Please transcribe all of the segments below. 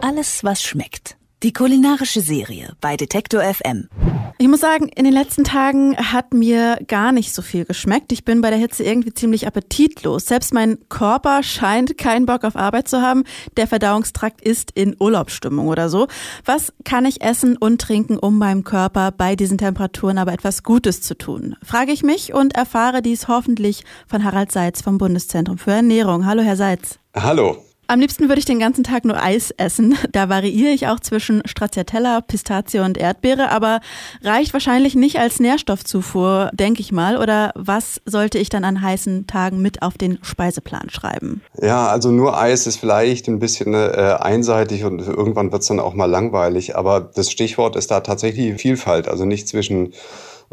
Alles, was schmeckt. Die kulinarische Serie bei Detektor FM. Ich muss sagen, in den letzten Tagen hat mir gar nicht so viel geschmeckt. Ich bin bei der Hitze irgendwie ziemlich appetitlos. Selbst mein Körper scheint keinen Bock auf Arbeit zu haben. Der Verdauungstrakt ist in Urlaubsstimmung oder so. Was kann ich essen und trinken, um meinem Körper bei diesen Temperaturen aber etwas Gutes zu tun? Frage ich mich und erfahre dies hoffentlich von Harald Seitz vom Bundeszentrum für Ernährung. Hallo, Herr Seitz. Hallo. Am liebsten würde ich den ganzen Tag nur Eis essen. Da variiere ich auch zwischen Stracciatella, Pistazie und Erdbeere, aber reicht wahrscheinlich nicht als Nährstoffzufuhr, denke ich mal. Oder was sollte ich dann an heißen Tagen mit auf den Speiseplan schreiben? Ja, also nur Eis ist vielleicht ein bisschen äh, einseitig und irgendwann wird es dann auch mal langweilig. Aber das Stichwort ist da tatsächlich Vielfalt. Also nicht zwischen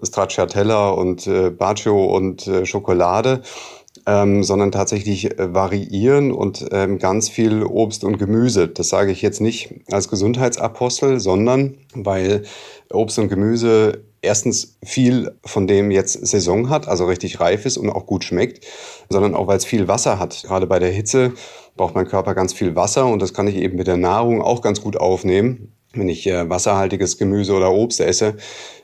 Stracciatella und äh, Bacio und äh, Schokolade ähm, sondern tatsächlich äh, variieren und ähm, ganz viel Obst und Gemüse. Das sage ich jetzt nicht als Gesundheitsapostel, sondern weil Obst und Gemüse erstens viel von dem jetzt Saison hat, also richtig reif ist und auch gut schmeckt, sondern auch weil es viel Wasser hat. Gerade bei der Hitze braucht mein Körper ganz viel Wasser und das kann ich eben mit der Nahrung auch ganz gut aufnehmen. Wenn ich äh, wasserhaltiges Gemüse oder Obst esse,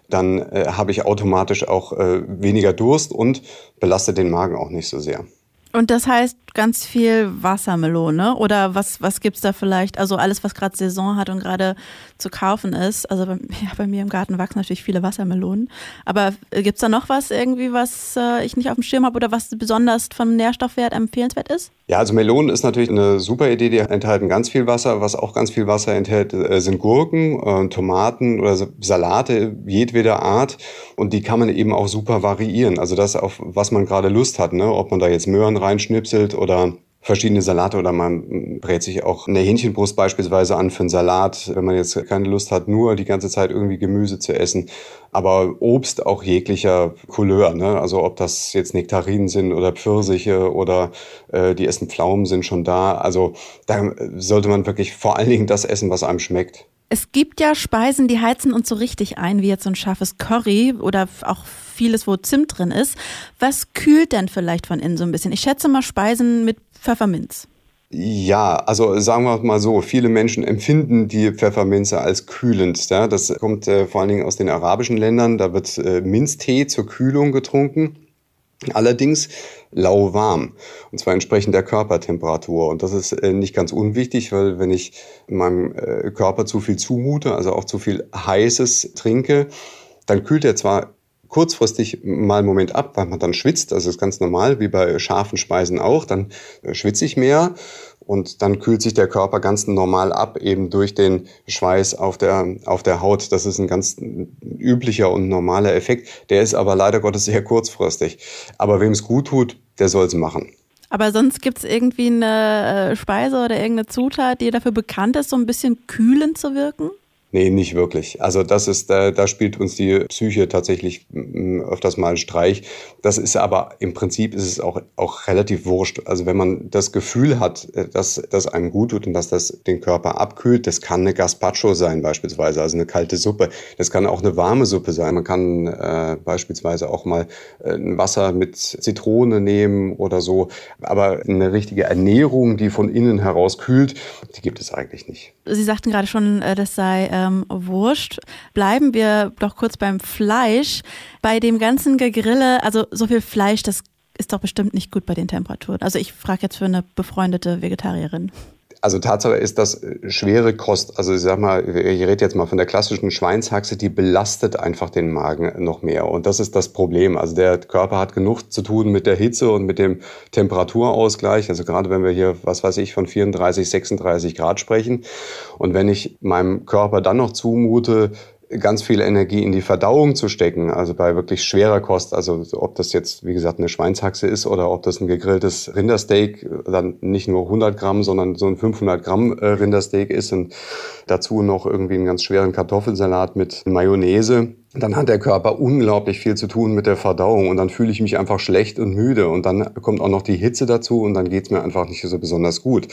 dann äh, habe ich automatisch auch äh, weniger Durst und belastet den Magen auch nicht so sehr. Und das heißt ganz viel Wassermelone oder was, was gibt es da vielleicht? Also alles, was gerade Saison hat und gerade zu kaufen ist. Also bei, ja, bei, mir im Garten wachsen natürlich viele Wassermelonen. Aber äh, gibt es da noch was irgendwie, was äh, ich nicht auf dem Schirm habe oder was besonders vom Nährstoffwert empfehlenswert ist? Ja, also Melonen ist natürlich eine super Idee. Die enthalten ganz viel Wasser. Was auch ganz viel Wasser enthält, äh, sind Gurken, äh, Tomaten oder Salate jedweder Art. Und die kann man eben auch super variieren. Also das, auf was man gerade Lust hat. Ne? Ob man da jetzt Möhren reinschnipselt oder verschiedene Salate oder man brät sich auch eine Hähnchenbrust beispielsweise an für einen Salat, wenn man jetzt keine Lust hat, nur die ganze Zeit irgendwie Gemüse zu essen. Aber Obst auch jeglicher Couleur, ne? also ob das jetzt Nektarinen sind oder Pfirsiche oder äh, die essen Pflaumen sind schon da. Also da sollte man wirklich vor allen Dingen das essen, was einem schmeckt. Es gibt ja Speisen, die heizen uns so richtig ein, wie jetzt so ein scharfes Curry oder auch vieles, wo Zimt drin ist. Was kühlt denn vielleicht von innen so ein bisschen? Ich schätze mal Speisen mit Pfefferminz. Ja, also sagen wir mal so, viele Menschen empfinden die Pfefferminze als kühlend. Ja? Das kommt äh, vor allen Dingen aus den arabischen Ländern. Da wird äh, Minztee zur Kühlung getrunken. Allerdings lauwarm, und zwar entsprechend der Körpertemperatur. Und das ist äh, nicht ganz unwichtig, weil wenn ich meinem äh, Körper zu viel zumute, also auch zu viel Heißes trinke, dann kühlt er zwar kurzfristig mal einen Moment ab, weil man dann schwitzt. Das ist ganz normal, wie bei scharfen Speisen auch. Dann äh, schwitze ich mehr und dann kühlt sich der Körper ganz normal ab, eben durch den Schweiß auf der, auf der Haut. Das ist ein ganz üblicher und normaler Effekt. Der ist aber leider Gottes sehr kurzfristig. Aber wem es gut tut, der soll es machen. Aber sonst gibt es irgendwie eine äh, Speise oder irgendeine Zutat, die dafür bekannt ist, so ein bisschen kühlend zu wirken? Nee, nicht wirklich. Also das ist, da, da spielt uns die Psyche tatsächlich mm, öfters mal einen Streich. Das ist aber im Prinzip ist es auch, auch relativ wurscht. Also wenn man das Gefühl hat, äh, dass das einem gut tut und dass das den Körper abkühlt, das kann eine Gazpacho sein beispielsweise, also eine kalte Suppe. Das kann auch eine warme Suppe sein. Man kann äh, beispielsweise auch mal äh, ein Wasser mit Zitrone nehmen oder so. Aber eine richtige Ernährung, die von innen heraus kühlt, die gibt es eigentlich nicht. Sie sagten gerade schon, äh, das sei ähm, Wurst. Bleiben wir doch kurz beim Fleisch. Bei dem ganzen Gegrille, also so viel Fleisch, das ist doch bestimmt nicht gut bei den Temperaturen. Also ich frage jetzt für eine befreundete Vegetarierin also Tatsache ist, dass äh, schwere Kost, also ich sag mal, ich rede jetzt mal von der klassischen Schweinshaxe, die belastet einfach den Magen noch mehr. Und das ist das Problem. Also der Körper hat genug zu tun mit der Hitze und mit dem Temperaturausgleich. Also gerade wenn wir hier, was weiß ich, von 34, 36 Grad sprechen. Und wenn ich meinem Körper dann noch zumute, ganz viel Energie in die Verdauung zu stecken, also bei wirklich schwerer Kost, also ob das jetzt, wie gesagt, eine Schweinshaxe ist oder ob das ein gegrilltes Rindersteak, dann nicht nur 100 Gramm, sondern so ein 500 Gramm äh, Rindersteak ist und dazu noch irgendwie einen ganz schweren Kartoffelsalat mit Mayonnaise, dann hat der Körper unglaublich viel zu tun mit der Verdauung und dann fühle ich mich einfach schlecht und müde und dann kommt auch noch die Hitze dazu und dann geht's mir einfach nicht so besonders gut.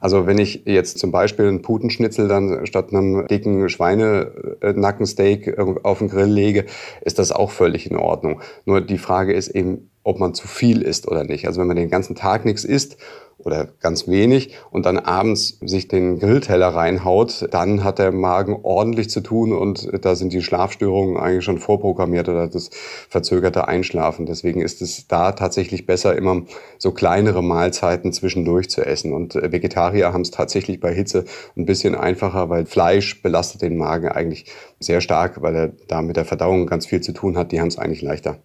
Also wenn ich jetzt zum Beispiel einen Putenschnitzel dann statt einem dicken Schweinenackensteak auf den Grill lege, ist das auch völlig in Ordnung. Nur die Frage ist eben, ob man zu viel isst oder nicht. Also wenn man den ganzen Tag nichts isst oder ganz wenig und dann abends sich den Grillteller reinhaut, dann hat der Magen ordentlich zu tun und da sind die Schlafstörungen eigentlich schon vorprogrammiert oder das verzögerte Einschlafen. Deswegen ist es da tatsächlich besser, immer so kleinere Mahlzeiten zwischendurch zu essen. Und Vegetarier haben es tatsächlich bei Hitze ein bisschen einfacher, weil Fleisch belastet den Magen eigentlich sehr stark, weil er da mit der Verdauung ganz viel zu tun hat. Die haben es eigentlich leichter.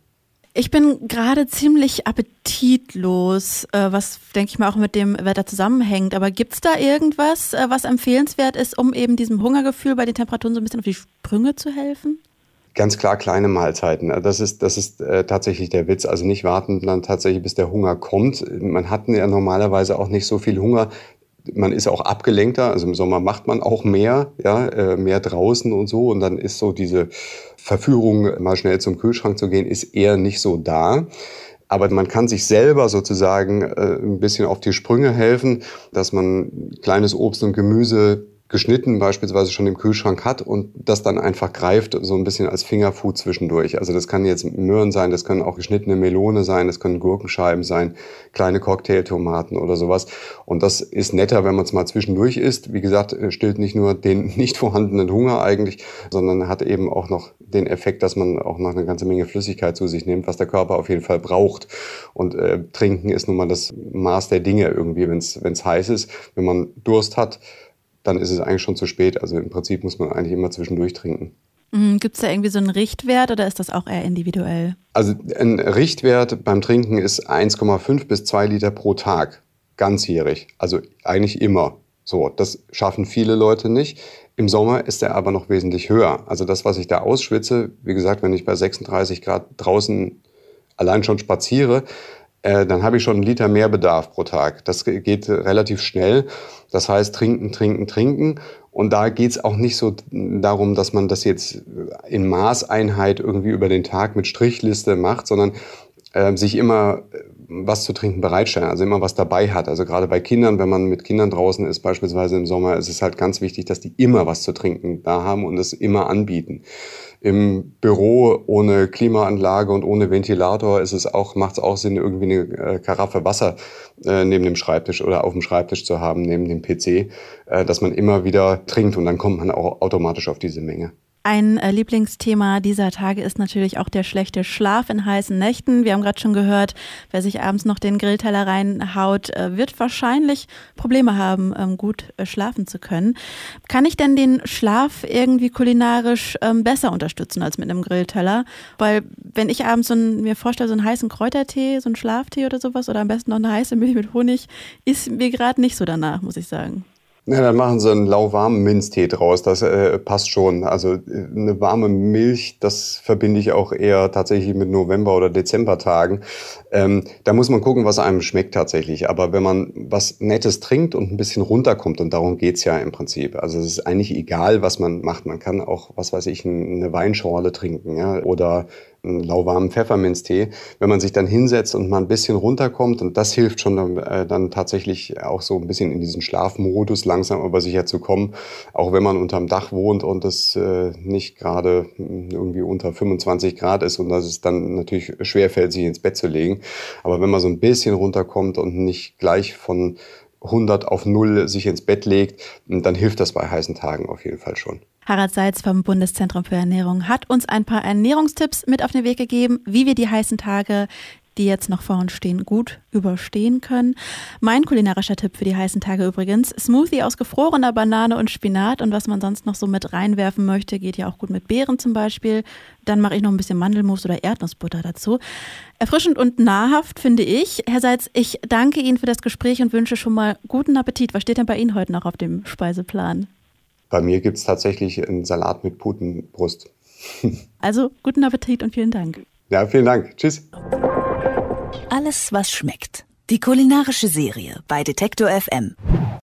Ich bin gerade ziemlich appetitlos, äh, was denke ich mal auch mit dem Wetter zusammenhängt. Aber gibt es da irgendwas, äh, was empfehlenswert ist, um eben diesem Hungergefühl bei den Temperaturen so ein bisschen auf die Sprünge zu helfen? Ganz klar kleine Mahlzeiten. Das ist, das ist äh, tatsächlich der Witz. Also nicht warten dann tatsächlich, bis der Hunger kommt. Man hat ja normalerweise auch nicht so viel Hunger. Man ist auch abgelenkter. Also im Sommer macht man auch mehr, ja, äh, mehr draußen und so. Und dann ist so diese Verführung, mal schnell zum Kühlschrank zu gehen, ist eher nicht so da. Aber man kann sich selber sozusagen äh, ein bisschen auf die Sprünge helfen, dass man kleines Obst und Gemüse geschnitten beispielsweise schon im Kühlschrank hat und das dann einfach greift, so ein bisschen als Fingerfood zwischendurch. Also das kann jetzt Möhren sein, das können auch geschnittene Melone sein, das können Gurkenscheiben sein, kleine Cocktailtomaten oder sowas. Und das ist netter, wenn man es mal zwischendurch isst. Wie gesagt, stillt nicht nur den nicht vorhandenen Hunger eigentlich, sondern hat eben auch noch den Effekt, dass man auch noch eine ganze Menge Flüssigkeit zu sich nimmt, was der Körper auf jeden Fall braucht. Und äh, Trinken ist nun mal das Maß der Dinge irgendwie, wenn es heiß ist. Wenn man Durst hat, dann ist es eigentlich schon zu spät. Also im Prinzip muss man eigentlich immer zwischendurch trinken. Mhm, Gibt es da irgendwie so einen Richtwert oder ist das auch eher individuell? Also ein Richtwert beim Trinken ist 1,5 bis 2 Liter pro Tag, ganzjährig. Also eigentlich immer. So, das schaffen viele Leute nicht. Im Sommer ist er aber noch wesentlich höher. Also das, was ich da ausschwitze, wie gesagt, wenn ich bei 36 Grad draußen allein schon spaziere, äh, dann habe ich schon einen Liter mehr Bedarf pro Tag. Das geht relativ schnell. Das heißt, trinken, trinken, trinken. Und da geht es auch nicht so darum, dass man das jetzt in Maßeinheit irgendwie über den Tag mit Strichliste macht, sondern äh, sich immer was zu trinken bereitstellen, also immer was dabei hat. Also gerade bei Kindern, wenn man mit Kindern draußen ist, beispielsweise im Sommer, ist es halt ganz wichtig, dass die immer was zu trinken da haben und es immer anbieten. Im Büro ohne Klimaanlage und ohne Ventilator ist es auch, macht es auch Sinn, irgendwie eine äh, Karaffe Wasser äh, neben dem Schreibtisch oder auf dem Schreibtisch zu haben, neben dem PC, äh, dass man immer wieder trinkt und dann kommt man auch automatisch auf diese Menge. Ein äh, Lieblingsthema dieser Tage ist natürlich auch der schlechte Schlaf in heißen Nächten. Wir haben gerade schon gehört, wer sich abends noch den Grillteller reinhaut, äh, wird wahrscheinlich Probleme haben, ähm, gut äh, schlafen zu können. Kann ich denn den Schlaf irgendwie kulinarisch ähm, besser unterstützen als mit einem Grillteller? Weil wenn ich abends so ein, mir vorstelle, so einen heißen Kräutertee, so einen Schlaftee oder sowas oder am besten noch eine heiße Milch mit Honig, ist mir gerade nicht so danach, muss ich sagen. Na, dann machen sie einen lauwarmen Minztee draus. Das äh, passt schon. Also äh, eine warme Milch, das verbinde ich auch eher tatsächlich mit November- oder Dezembertagen. Ähm, da muss man gucken, was einem schmeckt tatsächlich. Aber wenn man was Nettes trinkt und ein bisschen runterkommt, und darum geht's ja im Prinzip. Also es ist eigentlich egal, was man macht. Man kann auch, was weiß ich, eine Weinschorle trinken ja? oder lauwarmen Pfefferminztee. Wenn man sich dann hinsetzt und mal ein bisschen runterkommt, und das hilft schon äh, dann tatsächlich auch so ein bisschen in diesen Schlafmodus langsam aber sicher zu kommen, auch wenn man unterm Dach wohnt und es äh, nicht gerade irgendwie unter 25 Grad ist und dass es dann natürlich schwerfällt, sich ins Bett zu legen. Aber wenn man so ein bisschen runterkommt und nicht gleich von 100 auf 0 sich ins Bett legt, dann hilft das bei heißen Tagen auf jeden Fall schon. Harald Seitz vom Bundeszentrum für Ernährung hat uns ein paar Ernährungstipps mit auf den Weg gegeben, wie wir die heißen Tage die jetzt noch vor uns stehen, gut überstehen können. Mein kulinarischer Tipp für die heißen Tage übrigens, Smoothie aus gefrorener Banane und Spinat und was man sonst noch so mit reinwerfen möchte, geht ja auch gut mit Beeren zum Beispiel. Dann mache ich noch ein bisschen Mandelmus oder Erdnussbutter dazu. Erfrischend und nahrhaft finde ich. Herr Seitz, ich danke Ihnen für das Gespräch und wünsche schon mal guten Appetit. Was steht denn bei Ihnen heute noch auf dem Speiseplan? Bei mir gibt es tatsächlich einen Salat mit Putenbrust. Also guten Appetit und vielen Dank. Ja, vielen Dank. Tschüss. Alles, was schmeckt. Die kulinarische Serie bei Detektor FM.